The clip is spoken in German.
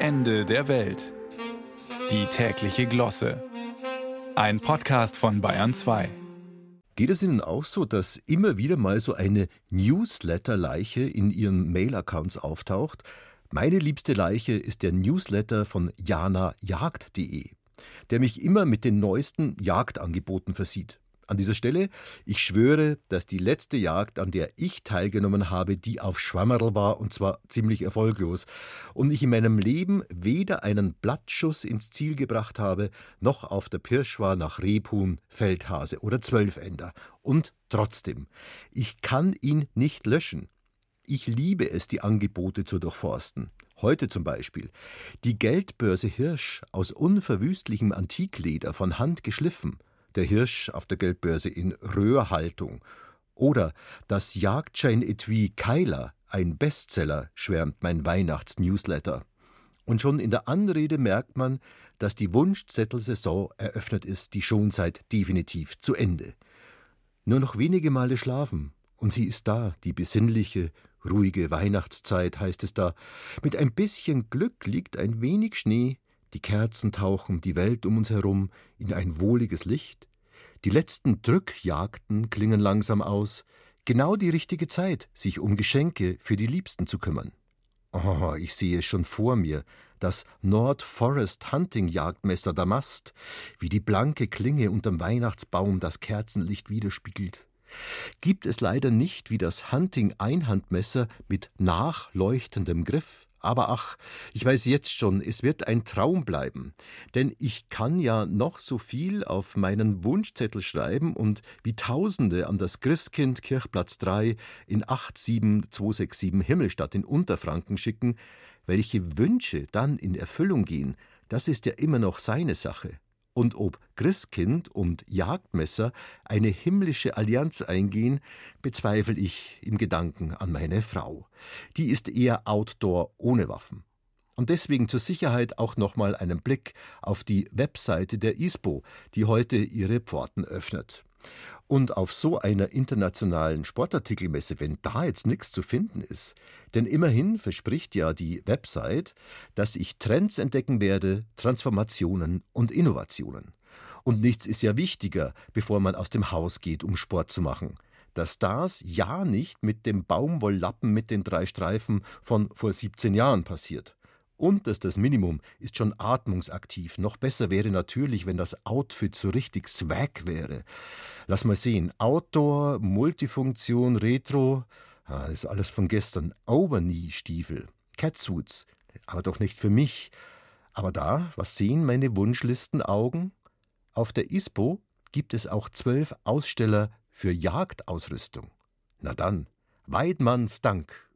Ende der Welt. Die tägliche Glosse. Ein Podcast von Bayern 2. Geht es Ihnen auch so, dass immer wieder mal so eine Newsletter-Leiche in Ihren Mail-Accounts auftaucht? Meine liebste Leiche ist der Newsletter von janajagd.de, der mich immer mit den neuesten Jagdangeboten versieht. An dieser Stelle, ich schwöre, dass die letzte Jagd, an der ich teilgenommen habe, die auf Schwammerl war und zwar ziemlich erfolglos und ich in meinem Leben weder einen Blattschuss ins Ziel gebracht habe, noch auf der Pirsch war nach Rebhuhn, Feldhase oder Zwölfender. Und trotzdem, ich kann ihn nicht löschen. Ich liebe es, die Angebote zu durchforsten. Heute zum Beispiel die Geldbörse Hirsch aus unverwüstlichem Antikleder von Hand geschliffen der Hirsch auf der Geldbörse in Röhrhaltung. Oder das Jagdschein-Etui Keiler, ein Bestseller, schwärmt mein Weihnachtsnewsletter. Und schon in der Anrede merkt man, dass die Wunschzettelsaison eröffnet ist, die schon seit definitiv zu Ende. Nur noch wenige Male schlafen, und sie ist da, die besinnliche, ruhige Weihnachtszeit, heißt es da. Mit ein bisschen Glück liegt ein wenig Schnee, die Kerzen tauchen die Welt um uns herum in ein wohliges Licht, die letzten Drückjagden klingen langsam aus, genau die richtige Zeit, sich um Geschenke für die Liebsten zu kümmern. Oh, ich sehe es schon vor mir, das Nord Forest Hunting Jagdmesser Damast, wie die blanke Klinge unterm Weihnachtsbaum das Kerzenlicht widerspiegelt. Gibt es leider nicht wie das Hunting Einhandmesser mit nachleuchtendem Griff, aber ach, ich weiß jetzt schon, es wird ein Traum bleiben. Denn ich kann ja noch so viel auf meinen Wunschzettel schreiben und wie Tausende an das Christkind Kirchplatz 3 in 87267 Himmelstadt in Unterfranken schicken. Welche Wünsche dann in Erfüllung gehen, das ist ja immer noch seine Sache und ob Christkind und Jagdmesser eine himmlische Allianz eingehen, bezweifle ich im Gedanken an meine Frau. Die ist eher Outdoor ohne Waffen. Und deswegen zur Sicherheit auch nochmal einen Blick auf die Webseite der ISPO, die heute ihre Pforten öffnet. Und auf so einer internationalen Sportartikelmesse, wenn da jetzt nichts zu finden ist, denn immerhin verspricht ja die Website, dass ich Trends entdecken werde, Transformationen und Innovationen. Und nichts ist ja wichtiger, bevor man aus dem Haus geht, um Sport zu machen. Dass das ja nicht mit dem Baumwolllappen mit den drei Streifen von vor 17 Jahren passiert. Das Minimum ist schon atmungsaktiv. Noch besser wäre natürlich, wenn das Outfit so richtig swag wäre. Lass mal sehen. Outdoor, Multifunktion, Retro. Ah, ist alles von gestern. Overknee-Stiefel. Catsuits. Aber doch nicht für mich. Aber da, was sehen meine Wunschlistenaugen? Auf der ISPO gibt es auch zwölf Aussteller für Jagdausrüstung. Na dann, Weidmanns Dank.